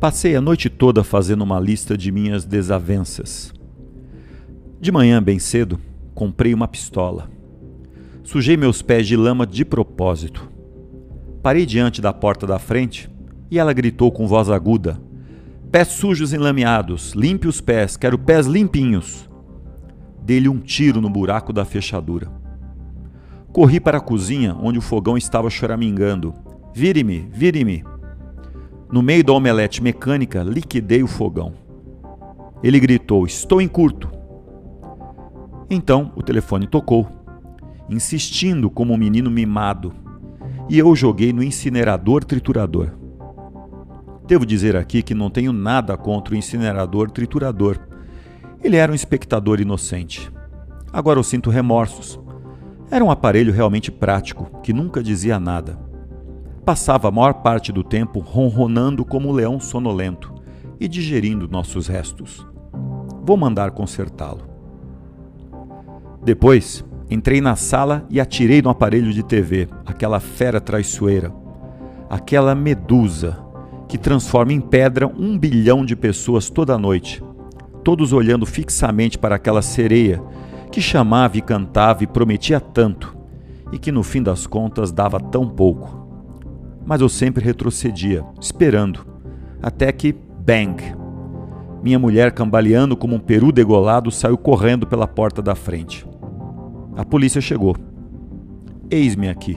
Passei a noite toda fazendo uma lista de minhas desavenças. De manhã, bem cedo, comprei uma pistola. Sujei meus pés de lama de propósito. Parei diante da porta da frente e ela gritou com voz aguda: Pés sujos enlameados, limpe os pés, quero pés limpinhos. Dei-lhe um tiro no buraco da fechadura. Corri para a cozinha, onde o fogão estava choramingando. Vire-me, vire-me. No meio da omelete mecânica, liquidei o fogão. Ele gritou: Estou em curto. Então o telefone tocou, insistindo como um menino mimado, e eu joguei no incinerador triturador. Devo dizer aqui que não tenho nada contra o incinerador triturador. Ele era um espectador inocente. Agora eu sinto remorsos. Era um aparelho realmente prático, que nunca dizia nada. Passava a maior parte do tempo ronronando como um leão sonolento e digerindo nossos restos. Vou mandar consertá-lo. Depois, entrei na sala e atirei no aparelho de TV, aquela fera traiçoeira, aquela medusa que transforma em pedra um bilhão de pessoas toda noite, todos olhando fixamente para aquela sereia que chamava e cantava e prometia tanto, e que no fim das contas dava tão pouco. Mas eu sempre retrocedia, esperando, até que bang! Minha mulher, cambaleando como um peru degolado, saiu correndo pela porta da frente. A polícia chegou. Eis-me aqui.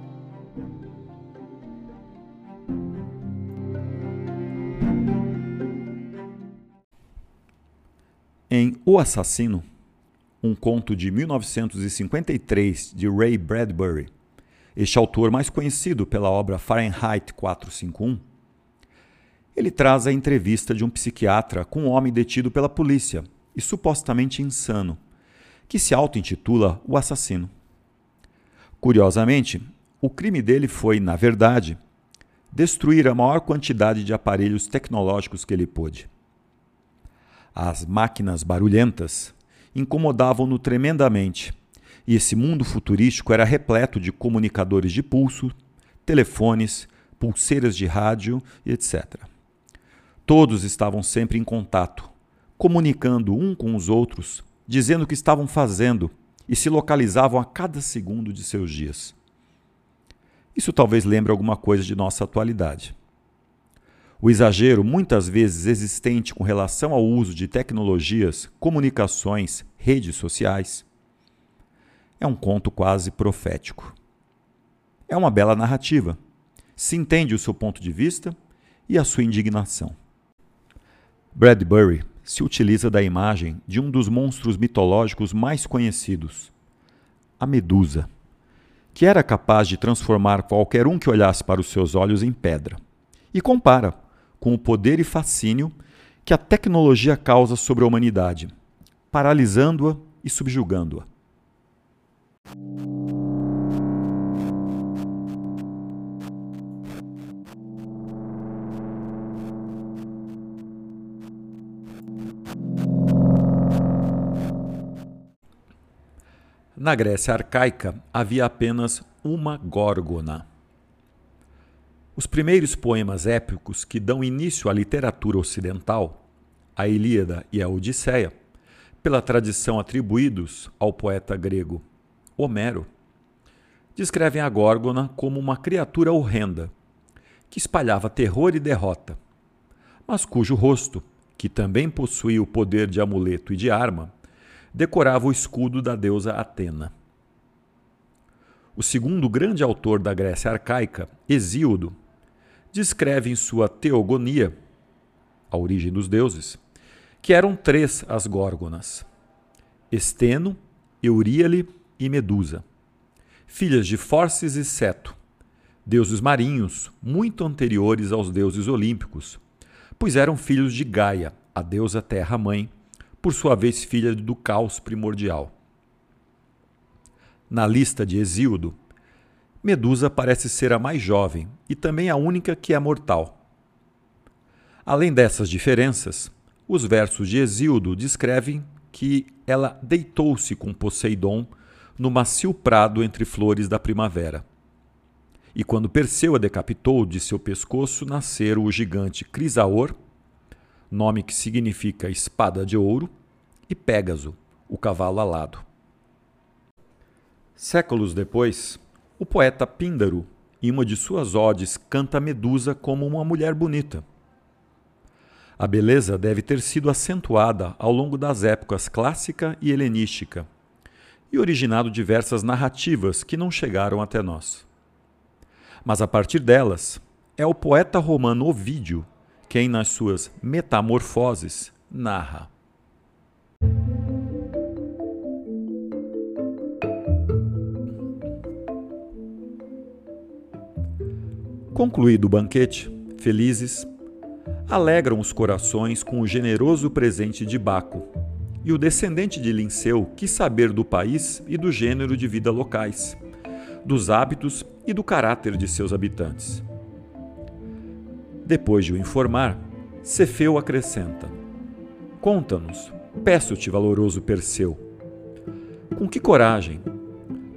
O Assassino, um conto de 1953 de Ray Bradbury, este autor mais conhecido pela obra Fahrenheit 451, ele traz a entrevista de um psiquiatra com um homem detido pela polícia e supostamente insano, que se auto-intitula o assassino. Curiosamente, o crime dele foi, na verdade, destruir a maior quantidade de aparelhos tecnológicos que ele pôde. As máquinas barulhentas incomodavam-no tremendamente, e esse mundo futurístico era repleto de comunicadores de pulso, telefones, pulseiras de rádio e etc. Todos estavam sempre em contato, comunicando um com os outros, dizendo o que estavam fazendo e se localizavam a cada segundo de seus dias. Isso talvez lembre alguma coisa de nossa atualidade. O exagero, muitas vezes existente com relação ao uso de tecnologias, comunicações, redes sociais, é um conto quase profético. É uma bela narrativa. Se entende o seu ponto de vista e a sua indignação. Bradbury se utiliza da imagem de um dos monstros mitológicos mais conhecidos, a Medusa, que era capaz de transformar qualquer um que olhasse para os seus olhos em pedra, e compara com o poder e fascínio que a tecnologia causa sobre a humanidade, paralisando-a e subjugando-a. Na Grécia arcaica havia apenas uma górgona. Os primeiros poemas épicos que dão início à literatura ocidental, a Ilíada e a Odisseia, pela tradição atribuídos ao poeta grego Homero, descrevem a Górgona como uma criatura horrenda, que espalhava terror e derrota, mas cujo rosto, que também possuía o poder de amuleto e de arma, decorava o escudo da deusa Atena. O segundo grande autor da Grécia arcaica, Hesíodo, descreve em sua Teogonia, a origem dos deuses, que eram três as górgonas: Esteno, Euríale e Medusa, filhas de Forces e Seto, deuses marinhos muito anteriores aos deuses olímpicos, pois eram filhos de Gaia, a deusa terra-mãe, por sua vez filha do caos primordial. Na lista de Hesíodo, Medusa parece ser a mais jovem e também a única que é mortal. Além dessas diferenças, os versos de Hesíodo descrevem que ela deitou-se com Poseidon no macio prado entre flores da primavera. E quando Perseu a decapitou, de seu pescoço nasceram o gigante Crisaor, nome que significa espada de ouro, e Pégaso, o cavalo alado. Séculos depois, o poeta Píndaro, em uma de suas odes, canta Medusa como uma mulher bonita. A beleza deve ter sido acentuada ao longo das épocas clássica e helenística e originado diversas narrativas que não chegaram até nós. Mas a partir delas, é o poeta romano Ovídio quem, nas suas Metamorfoses, narra. Concluído o banquete, felizes, alegram os corações com o generoso presente de Baco, e o descendente de Linceu quis saber do país e do gênero de vida locais, dos hábitos e do caráter de seus habitantes. Depois de o informar, Cefeu acrescenta: Conta-nos, peço-te, valoroso Perseu, com que coragem,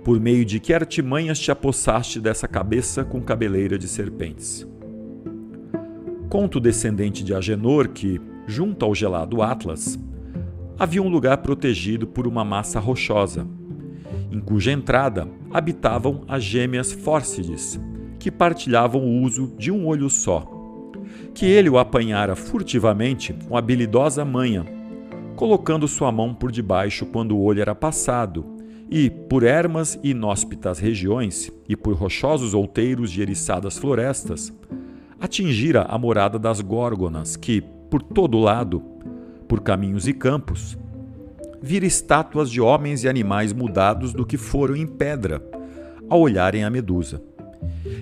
por meio de que artimanhas te apossaste dessa cabeça com cabeleira de serpentes. Conta o descendente de Agenor que, junto ao gelado Atlas, havia um lugar protegido por uma massa rochosa, em cuja entrada habitavam as gêmeas Fórcides, que partilhavam o uso de um olho só, que ele o apanhara furtivamente com habilidosa manha, colocando sua mão por debaixo quando o olho era passado e, por ermas e inóspitas regiões, e por rochosos outeiros de eriçadas florestas, atingira a morada das górgonas, que, por todo lado, por caminhos e campos, vira estátuas de homens e animais mudados do que foram em pedra, ao olharem a medusa.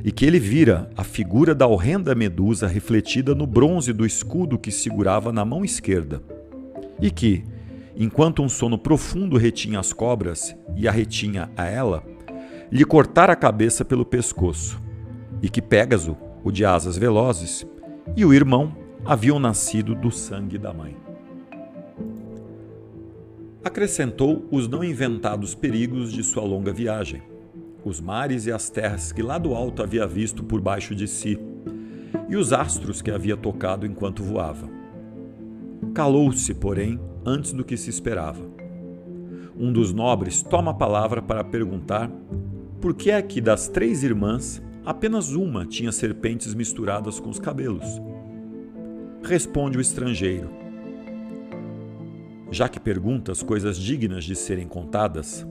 E que ele vira a figura da horrenda medusa refletida no bronze do escudo que segurava na mão esquerda. E que, enquanto um sono profundo retinha as cobras e a retinha a ela, lhe cortara a cabeça pelo pescoço, e que Pégaso, o de asas velozes, e o irmão haviam nascido do sangue da mãe. Acrescentou os não inventados perigos de sua longa viagem, os mares e as terras que lá do alto havia visto por baixo de si, e os astros que havia tocado enquanto voava. Calou-se, porém, antes do que se esperava. Um dos nobres toma a palavra para perguntar por que é que das três irmãs apenas uma tinha serpentes misturadas com os cabelos. Responde o estrangeiro: Já que perguntas coisas dignas de serem contadas,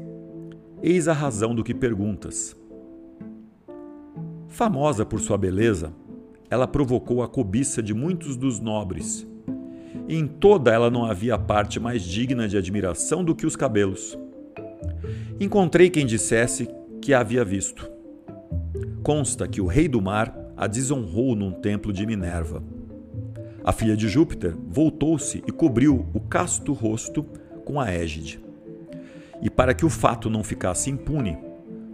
eis a razão do que perguntas. Famosa por sua beleza, ela provocou a cobiça de muitos dos nobres e em toda ela não havia parte mais digna de admiração do que os cabelos. Encontrei quem dissesse que a havia visto. Consta que o rei do mar a desonrou num templo de Minerva. A filha de Júpiter voltou-se e cobriu o casto rosto com a égide. E para que o fato não ficasse impune,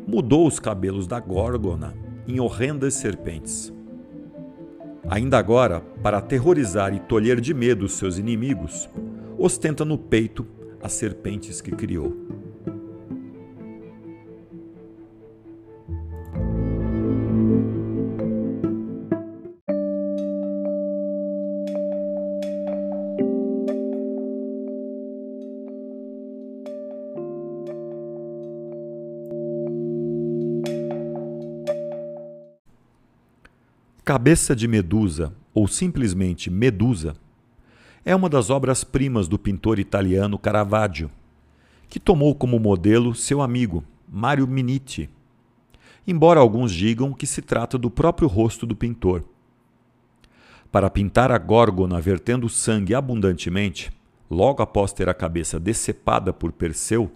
mudou os cabelos da Górgona em horrendas serpentes. Ainda agora, para aterrorizar e tolher de medo seus inimigos, ostenta no peito as serpentes que criou. Cabeça de Medusa, ou simplesmente Medusa, é uma das obras-primas do pintor italiano Caravaggio, que tomou como modelo seu amigo Mario Minitti, embora alguns digam que se trata do próprio rosto do pintor. Para pintar a górgona vertendo sangue abundantemente, logo após ter a cabeça decepada por Perseu,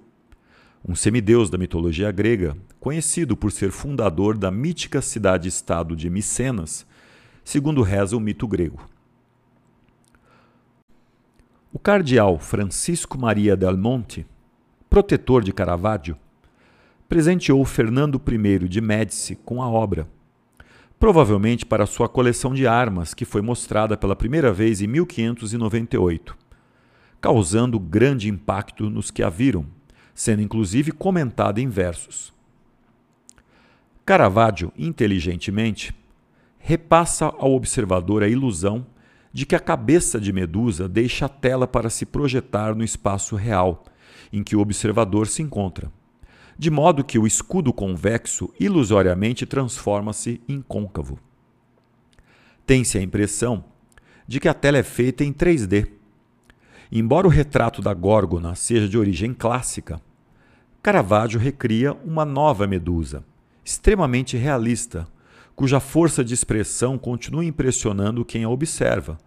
um semideus da mitologia grega, conhecido por ser fundador da mítica cidade-estado de Micenas, segundo reza o mito grego. O cardeal Francisco Maria del Monte, protetor de Caravaggio, presenteou Fernando I de Médici com a obra, provavelmente para sua coleção de armas, que foi mostrada pela primeira vez em 1598, causando grande impacto nos que a viram, sendo inclusive comentada em versos. Caravaggio, inteligentemente, repassa ao observador a ilusão de que a cabeça de Medusa deixa a tela para se projetar no espaço real em que o observador se encontra, de modo que o escudo convexo ilusoriamente transforma-se em côncavo. Tem-se a impressão de que a tela é feita em 3D. Embora o retrato da Górgona seja de origem clássica, Caravaggio recria uma nova Medusa, extremamente realista, cuja força de expressão continua impressionando quem a observa,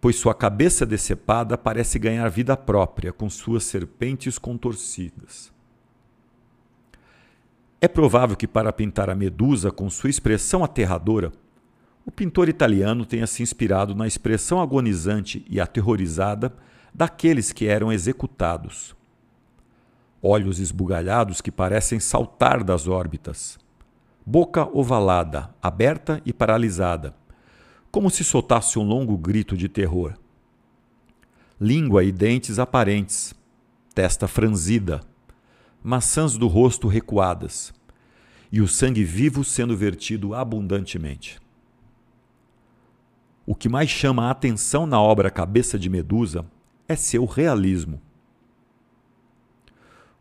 pois sua cabeça decepada parece ganhar vida própria com suas serpentes contorcidas. É provável que, para pintar a Medusa com sua expressão aterradora, o pintor italiano tenha se inspirado na expressão agonizante e aterrorizada daqueles que eram executados. Olhos esbugalhados que parecem saltar das órbitas boca ovalada, aberta e paralisada, como se soltasse um longo grito de terror. Língua e dentes aparentes, testa franzida, maçãs do rosto recuadas, e o sangue vivo sendo vertido abundantemente. O que mais chama a atenção na obra Cabeça de Medusa é seu realismo.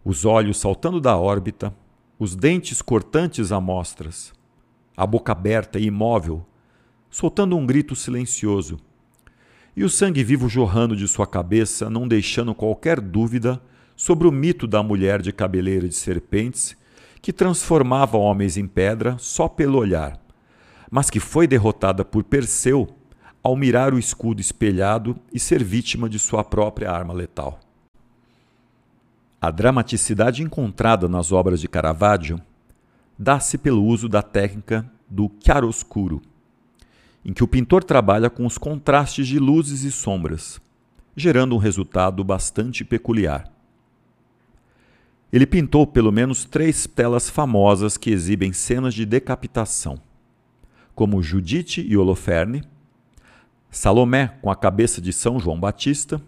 Os olhos saltando da órbita, os dentes cortantes a mostras, a boca aberta e imóvel, soltando um grito silencioso, e o sangue vivo jorrando de sua cabeça, não deixando qualquer dúvida sobre o mito da mulher de cabeleira de serpentes que transformava homens em pedra só pelo olhar, mas que foi derrotada por Perseu ao mirar o escudo espelhado e ser vítima de sua própria arma letal. A dramaticidade encontrada nas obras de Caravaggio dá-se pelo uso da técnica do chiaroscuro, em que o pintor trabalha com os contrastes de luzes e sombras, gerando um resultado bastante peculiar. Ele pintou pelo menos três telas famosas que exibem cenas de decapitação, como Judite e Holoferne, Salomé com a cabeça de São João Batista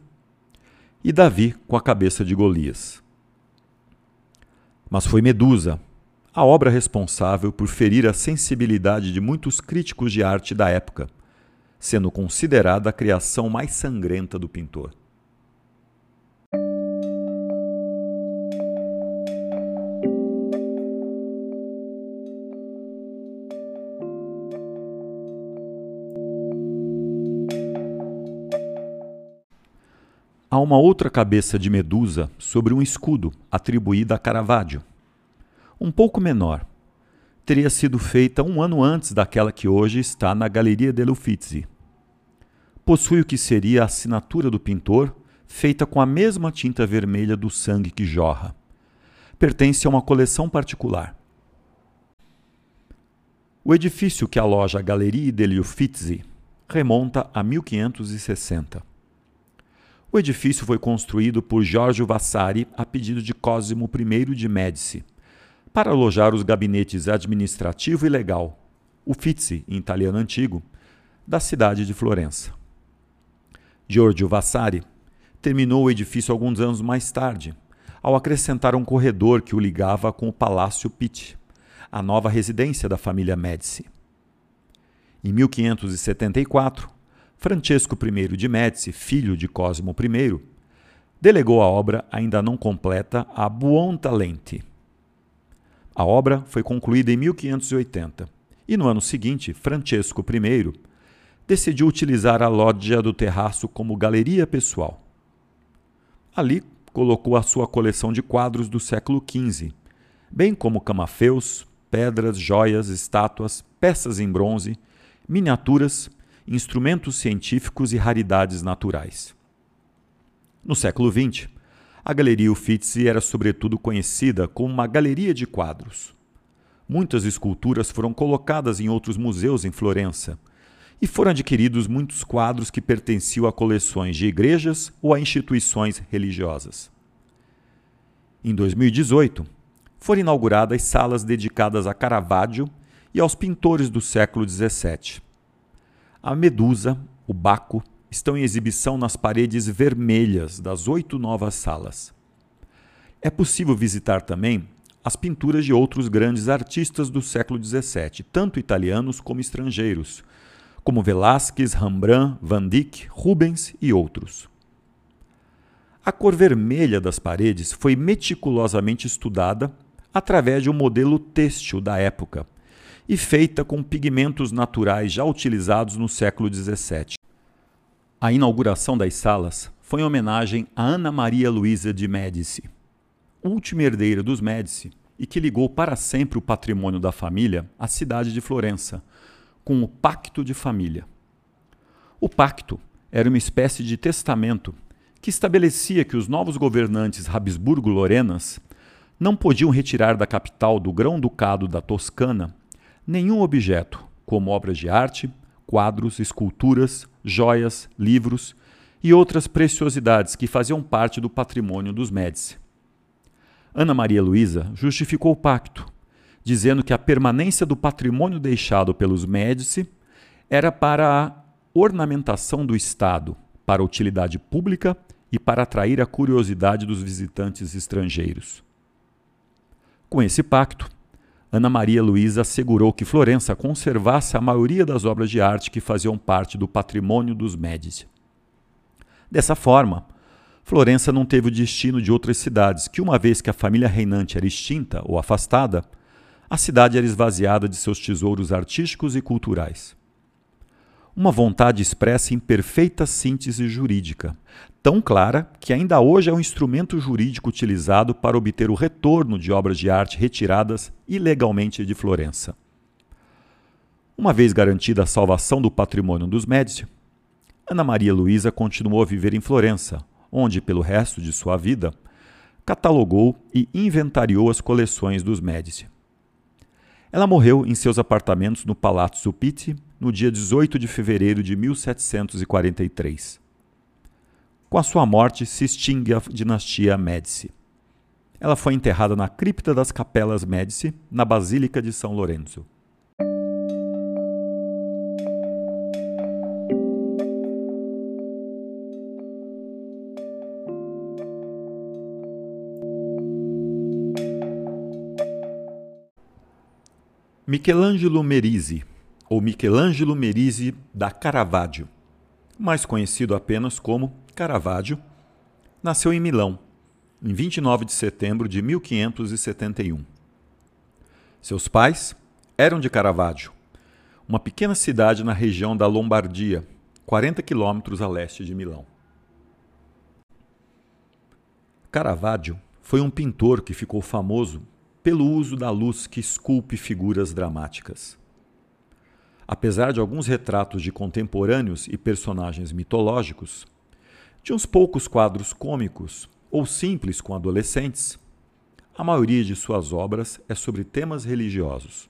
e Davi com a cabeça de Golias. Mas foi Medusa, a obra responsável por ferir a sensibilidade de muitos críticos de arte da época, sendo considerada a criação mais sangrenta do pintor. Há uma outra cabeça de Medusa sobre um escudo atribuída a Caravaggio. Um pouco menor. Teria sido feita um ano antes daquela que hoje está na Galeria delle Uffizi. Possui o que seria a assinatura do pintor, feita com a mesma tinta vermelha do sangue que jorra. Pertence a uma coleção particular. O edifício que aloja a Galeria delle Uffizi remonta a 1560. O edifício foi construído por Giorgio Vasari a pedido de Cosimo I de Médici, para alojar os gabinetes administrativo e legal, Uffizi, em italiano antigo, da cidade de Florença. Giorgio Vasari terminou o edifício alguns anos mais tarde, ao acrescentar um corredor que o ligava com o Palácio Pitti, a nova residência da família Médici. Em 1574, Francesco I de Médici, filho de Cosimo I, delegou a obra ainda não completa a Buontalenti. A obra foi concluída em 1580 E no ano seguinte, Francesco I decidiu utilizar a lógia do terraço como galeria pessoal. Ali colocou a sua coleção de quadros do século XV, bem como camafeus, pedras, joias, estátuas, peças em bronze, miniaturas, instrumentos científicos e raridades naturais. No século XX, a Galeria Uffizi era sobretudo conhecida como uma galeria de quadros. Muitas esculturas foram colocadas em outros museus em Florença, e foram adquiridos muitos quadros que pertenciam a coleções de igrejas ou a instituições religiosas. Em 2018, foram inauguradas salas dedicadas a Caravaggio e aos pintores do século XVII. A Medusa, o Baco, estão em exibição nas paredes vermelhas das oito novas salas. É possível visitar também as pinturas de outros grandes artistas do século XVII, tanto italianos como estrangeiros, como Velázquez, Rembrandt, Van Dyck, Rubens e outros. A cor vermelha das paredes foi meticulosamente estudada através de um modelo têxtil da época e feita com pigmentos naturais já utilizados no século XVII. A inauguração das salas foi em homenagem a Ana Maria Luísa de Médici, última herdeira dos Médici e que ligou para sempre o patrimônio da família à cidade de Florença, com o Pacto de Família. O pacto era uma espécie de testamento que estabelecia que os novos governantes Habsburgo-Lorenas não podiam retirar da capital do Grão-Ducado da Toscana nenhum objeto, como obras de arte, quadros, esculturas, joias, livros e outras preciosidades que faziam parte do patrimônio dos Médici. Ana Maria Luísa justificou o pacto dizendo que a permanência do patrimônio deixado pelos Médici era para a ornamentação do Estado, para utilidade pública e para atrair a curiosidade dos visitantes estrangeiros. Com esse pacto, Ana Maria Luísa assegurou que Florença conservasse a maioria das obras de arte que faziam parte do patrimônio dos Médici. Dessa forma, Florença não teve o destino de outras cidades, que, uma vez que a família reinante era extinta ou afastada, a cidade era esvaziada de seus tesouros artísticos e culturais. Uma vontade expressa em perfeita síntese jurídica, tão clara que ainda hoje é um instrumento jurídico utilizado para obter o retorno de obras de arte retiradas ilegalmente de Florença. Uma vez garantida a salvação do patrimônio dos Médici, Ana Maria Luísa continuou a viver em Florença, onde, pelo resto de sua vida, catalogou e inventariou as coleções dos Médici. Ela morreu em seus apartamentos no Palazzo Pitti no dia 18 de fevereiro de 1743. Com a sua morte se extingue a dinastia Médici. Ela foi enterrada na cripta das Capelas Médici, na Basílica de São Lourenço. Michelangelo Merisi, ou Michelangelo Merisi da Caravaggio, mais conhecido apenas como Caravaggio, nasceu em Milão, em 29 de setembro de 1571. Seus pais eram de Caravaggio, uma pequena cidade na região da Lombardia, 40 quilômetros a leste de Milão. Caravaggio foi um pintor que ficou famoso pelo uso da luz que esculpe figuras dramáticas. Apesar de alguns retratos de contemporâneos e personagens mitológicos, de uns poucos quadros cômicos ou simples com adolescentes, a maioria de suas obras é sobre temas religiosos.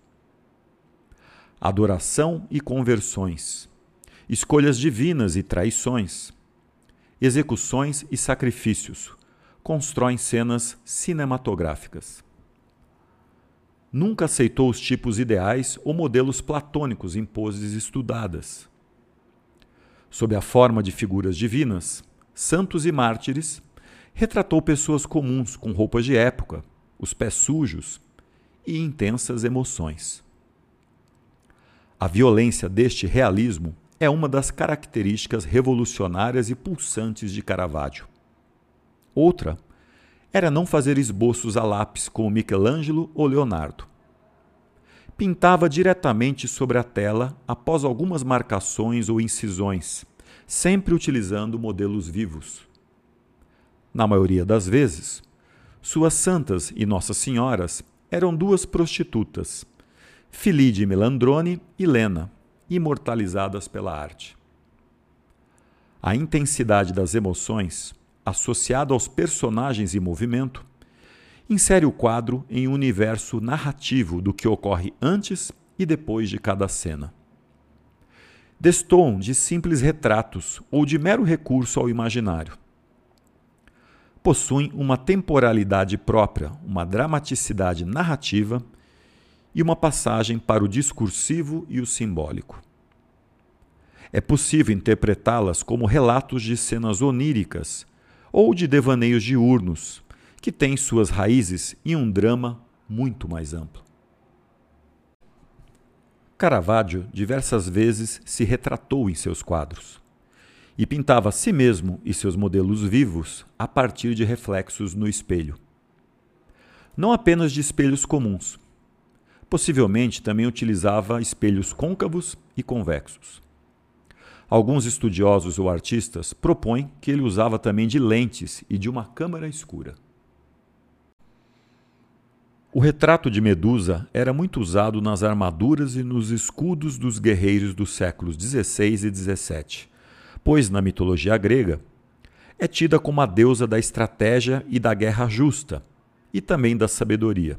Adoração e conversões, escolhas divinas e traições, execuções e sacrifícios constroem cenas cinematográficas nunca aceitou os tipos ideais ou modelos platônicos em poses estudadas. Sob a forma de figuras divinas, santos e mártires, retratou pessoas comuns com roupas de época, os pés sujos e intensas emoções. A violência deste realismo é uma das características revolucionárias e pulsantes de Caravaggio. Outra era não fazer esboços a lápis como Michelangelo ou Leonardo. pintava diretamente sobre a tela após algumas marcações ou incisões, sempre utilizando modelos vivos. Na maioria das vezes, suas santas e Nossas Senhoras eram duas prostitutas, Filide Melandrone e Lena, imortalizadas pela arte. A intensidade das emoções, associada aos personagens em movimento, insere o quadro em um universo narrativo do que ocorre antes e depois de cada cena. Destoam de simples retratos ou de mero recurso ao imaginário. Possuem uma temporalidade própria, uma dramaticidade narrativa e uma passagem para o discursivo e o simbólico. É possível interpretá-las como relatos de cenas oníricas ou de devaneios diurnos, que têm suas raízes em um drama muito mais amplo. Caravaggio diversas vezes se retratou em seus quadros e pintava a si mesmo e seus modelos vivos a partir de reflexos no espelho. Não apenas de espelhos comuns. Possivelmente também utilizava espelhos côncavos e convexos. Alguns estudiosos ou artistas propõem que ele usava também de lentes e de uma câmara escura. O retrato de Medusa era muito usado nas armaduras e nos escudos dos guerreiros dos séculos XVI e XVII, pois, na mitologia grega, é tida como a deusa da estratégia e da guerra justa, e também da sabedoria.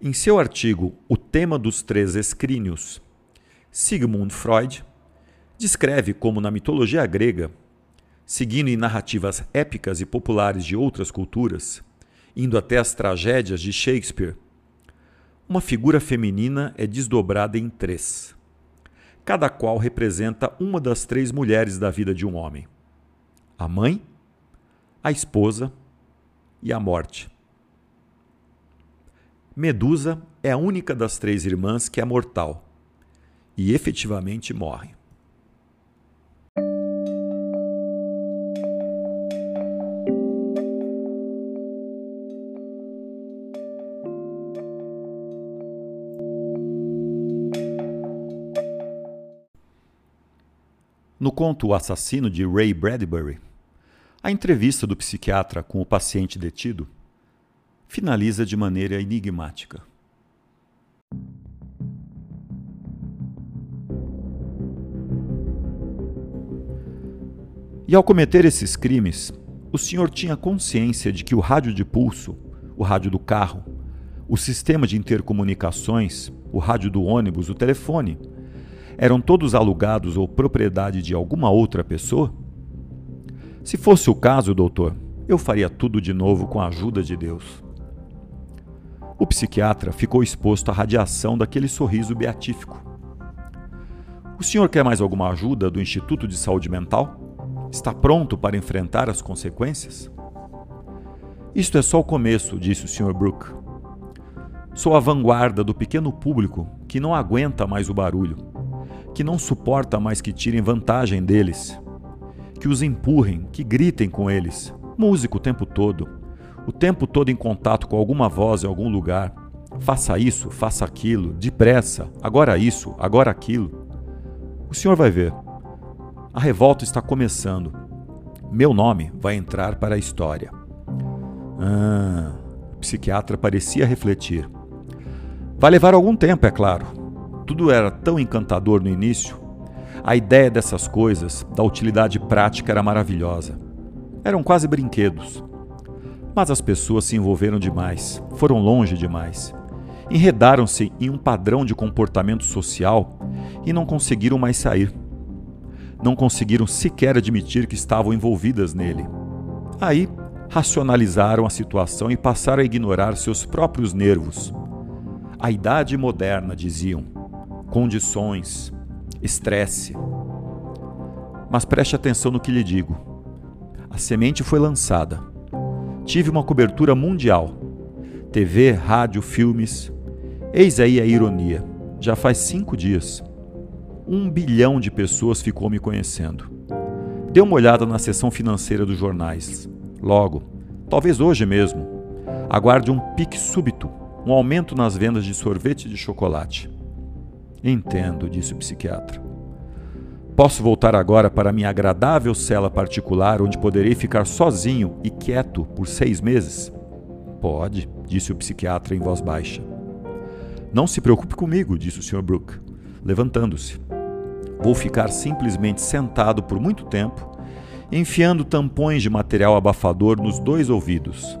Em seu artigo O Tema dos Três Escrínios, Sigmund Freud descreve como na mitologia grega, seguindo em narrativas épicas e populares de outras culturas, indo até as tragédias de Shakespeare, uma figura feminina é desdobrada em três, cada qual representa uma das três mulheres da vida de um homem: a mãe, a esposa e a morte. Medusa é a única das três irmãs que é mortal e efetivamente morre. No conto O Assassino de Ray Bradbury, a entrevista do psiquiatra com o paciente detido finaliza de maneira enigmática. E ao cometer esses crimes, o senhor tinha consciência de que o rádio de pulso, o rádio do carro, o sistema de intercomunicações, o rádio do ônibus, o telefone, eram todos alugados ou propriedade de alguma outra pessoa? Se fosse o caso, doutor, eu faria tudo de novo com a ajuda de Deus. O psiquiatra ficou exposto à radiação daquele sorriso beatífico. O senhor quer mais alguma ajuda do Instituto de Saúde Mental? Está pronto para enfrentar as consequências? Isto é só o começo, disse o Sr. Brooke. Sou a vanguarda do pequeno público que não aguenta mais o barulho, que não suporta mais que tirem vantagem deles, que os empurrem, que gritem com eles, música o tempo todo, o tempo todo em contato com alguma voz em algum lugar. Faça isso, faça aquilo, depressa, agora isso, agora aquilo. O senhor vai ver. A revolta está começando. Meu nome vai entrar para a história. Ah, o psiquiatra parecia refletir. Vai levar algum tempo, é claro. Tudo era tão encantador no início. A ideia dessas coisas, da utilidade prática, era maravilhosa. Eram quase brinquedos. Mas as pessoas se envolveram demais, foram longe demais. Enredaram-se em um padrão de comportamento social e não conseguiram mais sair não conseguiram sequer admitir que estavam envolvidas nele. Aí, racionalizaram a situação e passaram a ignorar seus próprios nervos. A idade moderna, diziam, condições, estresse. Mas preste atenção no que lhe digo. A semente foi lançada. Tive uma cobertura mundial. TV, rádio, filmes. Eis aí a ironia. Já faz cinco dias um bilhão de pessoas ficou me conhecendo. Dê uma olhada na seção financeira dos jornais. Logo, talvez hoje mesmo, aguarde um pique súbito, um aumento nas vendas de sorvete de chocolate. Entendo, disse o psiquiatra. Posso voltar agora para minha agradável cela particular, onde poderei ficar sozinho e quieto por seis meses? Pode, disse o psiquiatra em voz baixa. Não se preocupe comigo, disse o Sr. Brooke, levantando-se. Vou ficar simplesmente sentado por muito tempo, enfiando tampões de material abafador nos dois ouvidos.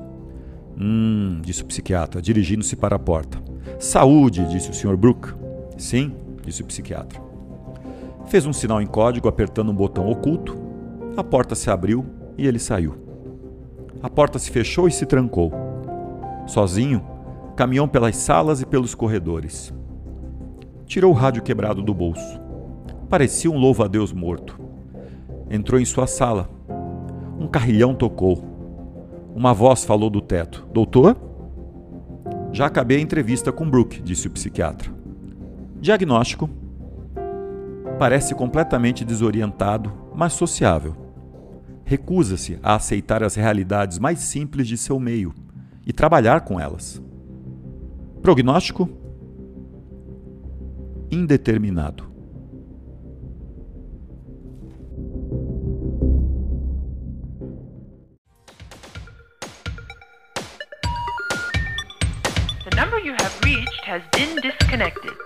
Hum, disse o psiquiatra, dirigindo-se para a porta. Saúde, disse o Sr. Brooke. Sim, disse o psiquiatra. Fez um sinal em código apertando um botão oculto. A porta se abriu e ele saiu. A porta se fechou e se trancou. Sozinho, caminhou pelas salas e pelos corredores. Tirou o rádio quebrado do bolso. Parecia um louva-a-Deus morto. Entrou em sua sala. Um carrilhão tocou. Uma voz falou do teto: Doutor? Já acabei a entrevista com Brooke, disse o psiquiatra. Diagnóstico: Parece completamente desorientado, mas sociável. Recusa-se a aceitar as realidades mais simples de seu meio e trabalhar com elas. Prognóstico: indeterminado. connected.